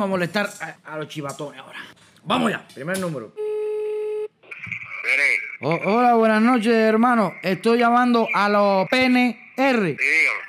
Vamos a molestar a, a los chivatones ahora. Vamos ya. Primer número. Hola, buenas noches, hermano. Estoy llamando a los PNR.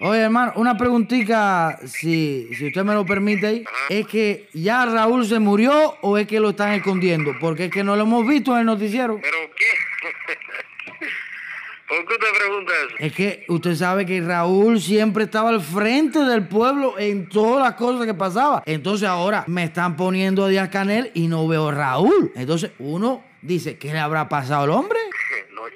Oye, hermano, una preguntita, si, si usted me lo permite ahí. ¿Es que ya Raúl se murió o es que lo están escondiendo? Porque es que no lo hemos visto en el noticiero. ¿Pero qué? ¿Por qué usted pregunta eso? Es que usted sabe que Raúl siempre estaba al frente del pueblo en todas las cosas que pasaba. Entonces ahora me están poniendo a Díaz Canel y no veo Raúl. Entonces uno dice, ¿qué le habrá pasado al hombre?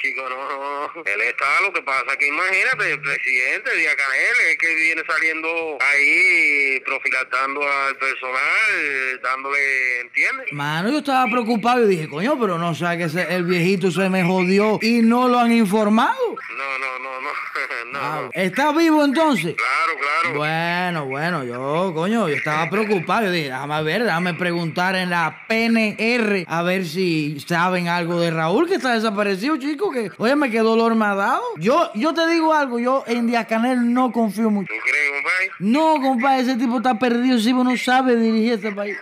Chico, no, no. Él está, lo que pasa que imagínate, el presidente Díaz Canel es que viene saliendo ahí profilactando al personal, dándole, ¿entiendes? Mano, yo estaba preocupado y dije, coño, pero no sabe que ese- el viejito se me jodió y no lo han informado. No, no, no, no, no. Ah, ¿Está vivo entonces? Claro, claro. Bueno, bueno, yo, coño, yo estaba preocupado. Yo dije, déjame ver, déjame preguntar en la PNR a ver si saben algo de Raúl que está desaparecido, chico. Que, oye, me quedó dolor me ha dado. Yo, yo te digo algo, yo en Díaz Canel no confío mucho. ¿Tú crees, compadre? No, compadre, ese tipo está perdido, si no sabe dirigir este país.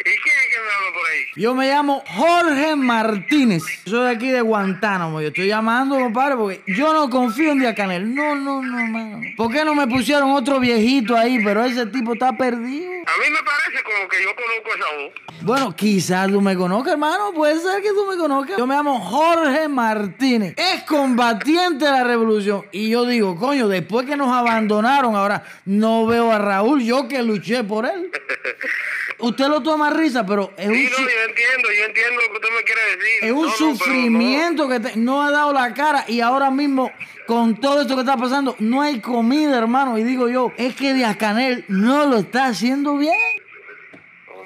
¿Y quién es que me habla por ahí? Yo me llamo Jorge Martínez. Soy de aquí de Guantánamo. Yo estoy llamando, compadre, porque yo no confío en Díaz Canel. No, no, no, mano. ¿Por qué no me pusieron otro viejito ahí? Pero ese tipo está perdido. A mí me parece como que yo conozco esa voz. Bueno, quizás tú me conozcas, hermano. Puede ser que tú me conozcas. Yo me llamo Jorge Martínez. Es combatiente de la revolución. Y yo digo, coño, después que nos abandonaron, ahora no veo a Raúl. Yo que luché por él. Usted lo toma risa, pero es un, no, yo entiendo, yo entiendo lo que usted me quiere decir. es un No, no, sufrimiento que te- no ha dado la cara. Y ahora mismo, con todo esto que está pasando, no hay comida, hermano. Y digo yo, es que Díaz Canel no lo está haciendo bien.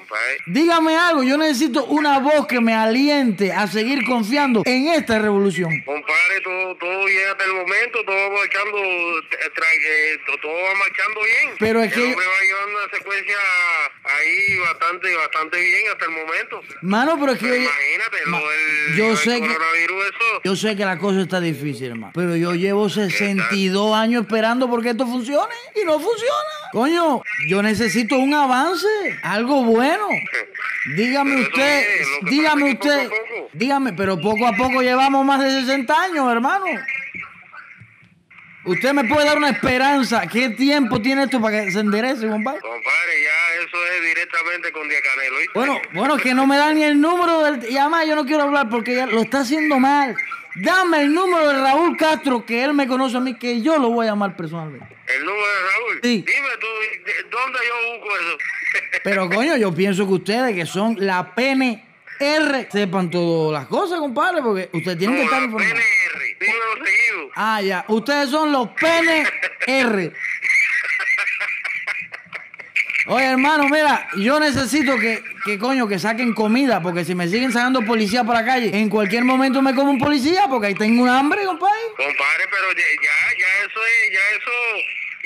Compadre, Dígame algo, yo necesito una voz que me aliente a seguir confiando en esta revolución. compadre, todo, todo bien hasta el momento, todo va marchando, eh, eh, to- todo va marchando bien. Pero es El que- hombre va llevando una secuencia ahí bastante, bastante bien hasta el momento. Mano, pero es que Pero yo, imagínate, lo Ma- del, yo lo del sé que- coronavirus, eso. Yo sé que la cosa está difícil, hermano. Pero yo llevo 62 años esperando porque esto funcione y no funciona. Coño, yo necesito un avance, algo bueno. Dígame usted, dígame usted, dígame, pero poco a poco llevamos más de 60 años, hermano. Usted me puede dar una esperanza. ¿Qué tiempo tiene esto para que se enderece, compadre? Compadre, ya eso es directamente con Díaz Canel, ¿oíste? Bueno, bueno, que no me da ni el número del... Y además yo no quiero hablar porque ya lo está haciendo mal. Dame el número de Raúl Castro, que él me conoce a mí, que yo lo voy a llamar personalmente. El número de Raúl. Sí. Dime tú, ¿de- ¿dónde yo busco eso? Pero coño, yo pienso que ustedes, que son la PNR, sepan todas las cosas, compadre, porque usted tiene que estar la Ah, ya. Ustedes son los PNR. Oye, hermano, mira, yo necesito que, que coño, que saquen comida, porque si me siguen sacando policía por la calle, en cualquier momento me como un policía, porque ahí tengo un hambre, compadre. Compadre, pero ya, ya eso es, ya eso,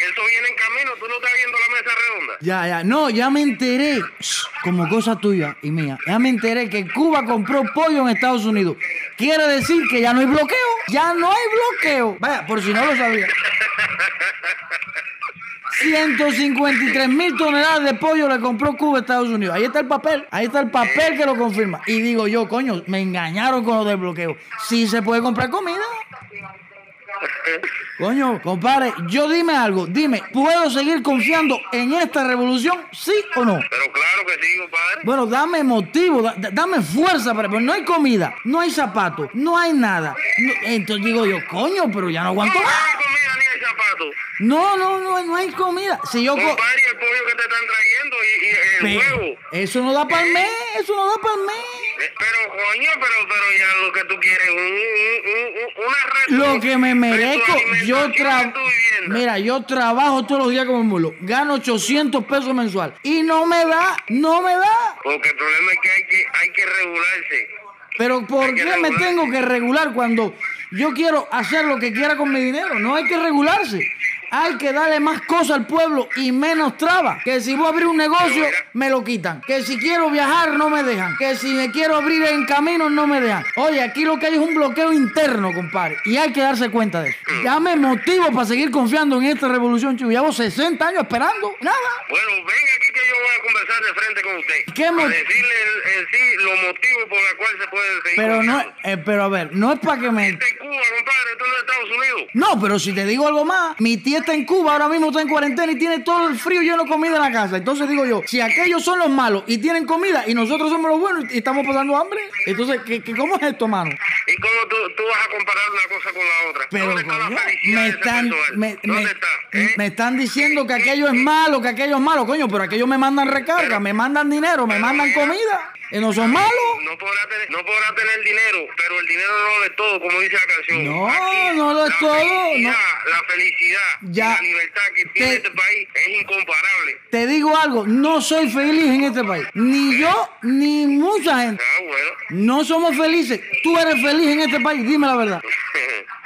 eso viene en camino. Tú no estás viendo la mesa redonda. Ya, ya. No, ya me enteré, como cosa tuya y mía, ya me enteré que Cuba compró pollo en Estados Unidos. Quiere decir que ya no hay bloqueo. Ya no hay bloqueo. Vaya, por si no lo sabía. 153 mil toneladas de pollo le compró Cuba a Estados Unidos. Ahí está el papel. Ahí está el papel que lo confirma. Y digo yo, coño, me engañaron con lo del bloqueo. Sí se puede comprar comida. Coño, compadre, yo dime algo. Dime, ¿puedo seguir confiando en esta revolución? ¿Sí o no? Pero claro que sí, compadre. Bueno, dame motivo, da- da- dame fuerza para. Pero no hay comida, no hay zapatos, no hay nada. No- entonces digo yo, coño, pero ya no aguanto No más. hay comida ni hay zapatos. No, no, no, no hay comida. Si yo. co- Compadre, y el pollo que te están trayendo y, y el Pero huevo. eso no da para el mes, eso no da para el mes. Eh, Pero, coño, pero, pero ya lo que tú quieres, un, un, una Lo que me merezco, yo trabajo. Mira, yo trabajo todos los días como mulo. Gano 800 pesos mensual. Y no me da, no me da. Porque el problema es que hay que, hay que regularse. Pero ¿por qué me tengo que regular cuando yo quiero hacer lo que quiera con mi dinero? No hay que regularse. Hay que darle más cosas al pueblo y menos trabas. Que si voy a abrir un negocio, me lo quitan. Que si quiero viajar, no me dejan. Que si me quiero abrir en caminos, no me dejan. Oye, aquí lo que hay es un bloqueo interno, compadre. Y hay que darse cuenta de eso. Ya me motivo para seguir confiando en esta revolución, chico. Llevo 60 años esperando. Nada. Bueno, venga aquí yo voy a conversar de frente con usted. ¿Qué para decirle en, en sí los motivos por los cuales se puede seguir Pero no, eh, pero a ver, no es para que me... Está en Cuba, compadre, esto no es Estados Unidos. No, pero si te digo algo más, mi tía está en Cuba, ahora mismo está en cuarentena y tiene todo el frío lleno de comida en la casa. Entonces digo yo, si aquellos son los malos y tienen comida y nosotros somos los buenos y estamos pasando hambre, entonces, ¿qué, qué- cómo es esto, mano? ¿Y cómo tú, tú vas a comparar una cosa con la otra? Pero ¿Dónde está coño, la felicidad me de ese están, personal? me, ¿Dónde me- está? ¿Eh? me están diciendo que aquello es malo, que aquello es malo, coño, pero aquellos me mandan recarga, me mandan dinero, me mandan comida. ¿Y no son malos? No podrá, tener, no podrá tener dinero, pero el dinero no lo es todo, como dice la canción. No, no lo es la todo, Felicidad, no. La felicidad, Ya. la libertad que tiene Te- este país es incomparable. Te digo algo, no soy feliz en este país. Ni yo, ni mucha gente. Ah, bueno. No somos felices. Tú eres feliz en este país, dime la verdad.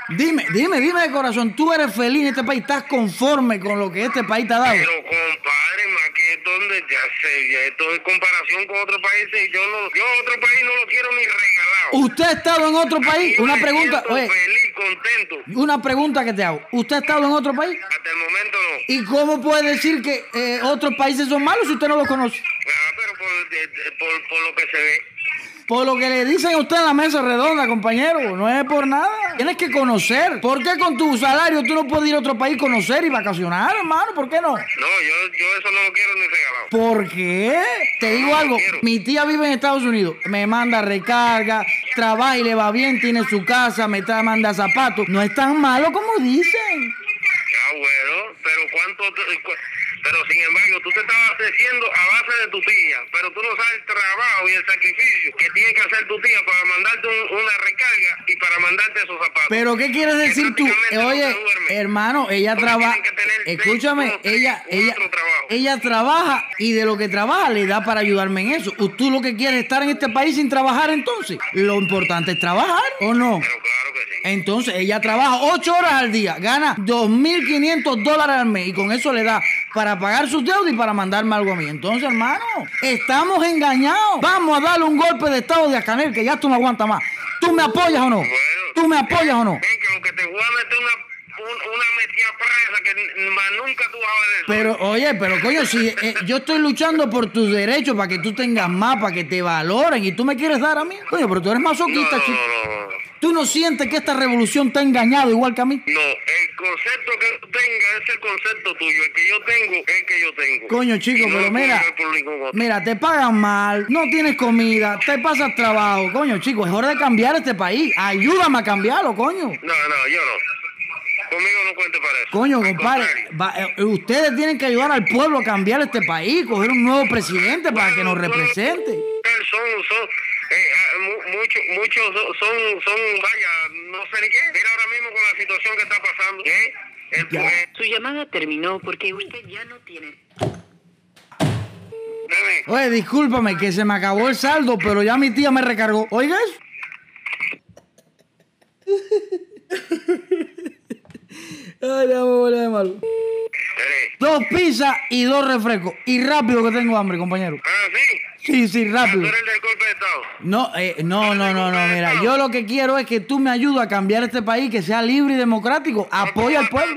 Dime, dime, dime de corazón, tú eres feliz en este país, estás conforme con lo que este país te ha dado. Pero compadre, más que donde ya sé, ya esto en comparación con otros países, yo no, yo otro país no lo quiero ni regalado. ¿Usted ha estado en otro país? Aquí Una me pregunta, oye, feliz, contento. una pregunta que te hago. ¿Usted ha estado en otro país? Hasta el momento no. ¿Y cómo puede decir que eh, otros países son malos si usted no los conoce? Ah, pero por, por, por lo que se ve. Por lo que le dicen a usted en la mesa redonda, compañero, no es por nada. Tienes que conocer. ¿Por qué con tu salario tú no puedes ir a otro país conocer y vacacionar, hermano? ¿Por qué no? No, yo, yo eso no lo quiero ni regalado. ¿Por qué? Te digo No, algo, mi tía vive en Estados Unidos, me manda recarga, trabaja y le va bien, tiene su casa, me trae, manda zapatos. No es tan malo como dicen. Ah, bueno, pero cuánto, cu- pero sin embargo, tú te estás abasteciendo a base de tu tía, pero tú no sabes el trabajo y el sacrificio que tiene que hacer tu tía para mandarte un- una recarga y para mandarte esos zapatos. Pero ¿qué quieres decir tú? no Oye, hermano, ella trabaja. Escúchame, tres, ella, ella, ella trabaja y de lo que trabaja le da para ayudarme en eso. ¿O ¿Tú lo que quieres es estar en este país sin trabajar entonces? Lo importante es trabajar, ¿o no? Pero claro que sí. Entonces ella trabaja ocho horas al día, gana 2.500 dólares al mes y con eso le da para pagar sus deudas y para mandarme algo a mí. Entonces, hermano, estamos engañados. Vamos a darle un golpe de estado de Acanel que ya tú no aguantas más. ¿Tú me apoyas o no? ¿Tú me apoyas o no? Ven que lo que te voy a meter una, un- una metida presa que más nunca tú vas a ver. Pero, oye, pero coño, si eh, yo estoy luchando por tus derechos para que tú tengas más, para que te valoren y tú me quieres dar a mí, coño, pero tú eres masoquista, no, chico. no, no, no. Tú no sientes que esta revolución te ha engañado igual que a mí. No, el concepto que tú tengas es el concepto tuyo. El que yo tengo es el que yo tengo. Coño, chico, pero mira, mira, te pagan mal, no tienes comida, te pasas trabajo, coño, chico, es hora de cambiar este país. Ayúdame a cambiarlo, coño. No, no, yo no. Conmigo no cuente para eso. Coño, compadre, va- eh, ustedes tienen que ayudar al pueblo a cambiar este país, coger un nuevo presidente para que nos Bueno, represente. Son, son, eh, ah, mu- muchos, son, son, vaya, no sé ni qué. Mira ahora mismo con la situación que está pasando. ¿eh? El, Ya. eh, Su llamada terminó porque usted ya no tiene. nene, Oye, discúlpame que se me acabó el saldo, pero ya mi tía me recargó. Oiga eso. Ay, ya me volví de malo. nene. Dos pizzas y dos refrescos. Y rápido que tengo hambre, compañero. Ah, sí. Sí, sí, rápido. Tú eres el del golpe de Estado. No, eh, no, no, no, no, mira, yo lo que quiero es que tú me ayudes a cambiar este país, que sea libre y democrático. Apoya al pueblo.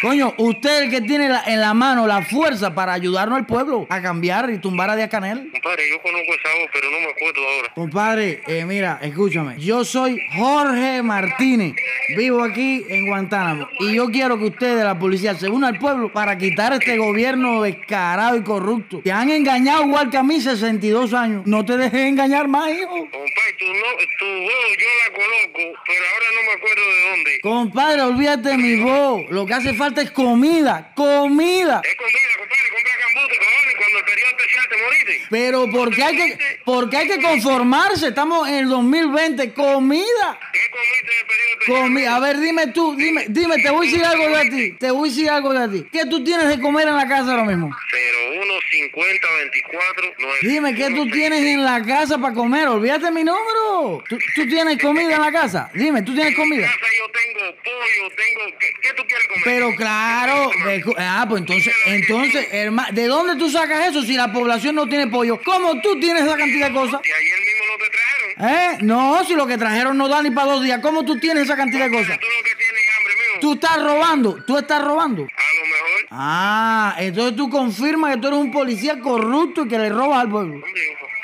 Coño, usted es el que tiene la- en la mano la fuerza para ayudarnos al pueblo a cambiar y tumbar a Díaz Canel. Compadre, yo conozco esa voz, pero no me acuerdo ahora. Compadre, eh, mira, escúchame. Yo soy Jorge Martínez. Vivo aquí en Guantánamo. Y yo quiero que ustedes, la policía, se unan al pueblo para quitar este gobierno descarado y corrupto. Te han engañado igual que a mí 62 años. No te dejes engañar más, hijo. Compadre, tu, no, tu voz yo la conozco, pero ahora no me acuerdo de dónde. Compadre, olvídate de mi voz. Lo que hace falta es comida. Comida. Es comida, compadre, compra cambute, cojones, cuando el periodo especial te moriste. Pero porque hay que, porque hay que conformarse. Estamos en el 2020. Comida. ¿Qué comiste en el periodo especial? Comi- a ver, dime tú, dime, dime, te voy a decir algo de ti. Te voy a decir algo de ti. ¿Qué tú tienes de comer en la casa ahora mismo? Pero uno 50 24 9. Dime, ¿qué tú tienes en la casa para comer? Olvídate mi número. ¿Tú, tú tienes comida en la casa? Dime, ¿tú tienes En comida? casa yo tengo pollo, tengo... ¿Qué, qué tú quieres comer? Pero ¿Qué- claro, de- ah, pues entonces, entonces, hermano, ¿de dónde tú sacas eso si la población no tiene pollo? ¿Cómo tú tienes esa cantidad de cosas? Ayer mismo lo te trajeron. ¿Eh? No, si lo que trajeron no da ni para dos días, ¿cómo tú tienes esa cantidad de cosas? Tú lo que tienes hambre, mijo. Tú estás robando, tú estás robando. Ah, entonces tú confirmas que tú eres un policía corrupto y que le robas al pueblo.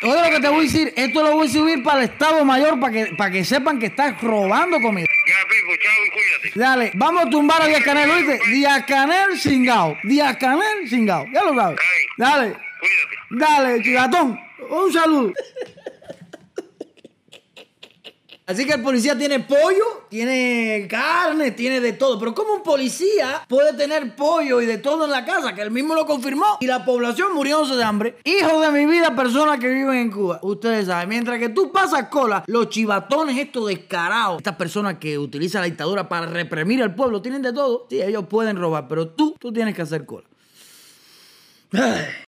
Oye, lo que te voy a decir, esto lo voy a subir para el Estado Mayor para que, para que sepan que estás robando comida. Ya, Pipo, chao y cuídate. Dale, vamos a tumbar a Díaz Canel, ¿oíste? Díaz Canel cingao. Díaz Canel cingao. Ya lo sabes. Dale, Cuídate. dale, chivatón. Un saludo. Así que el policía tiene pollo, tiene carne, tiene de todo. Pero ¿cómo un policía puede tener pollo y de todo en la casa? Que él mismo lo confirmó. Y la población muriéndose de hambre. Hijo de mi vida, personas que viven en Cuba. Ustedes saben, mientras que tú pasas cola, los chivatones estos descarados, estas personas que utilizan la dictadura para reprimir al pueblo, tienen de todo. Sí, ellos pueden robar, pero tú, tú tienes que hacer cola.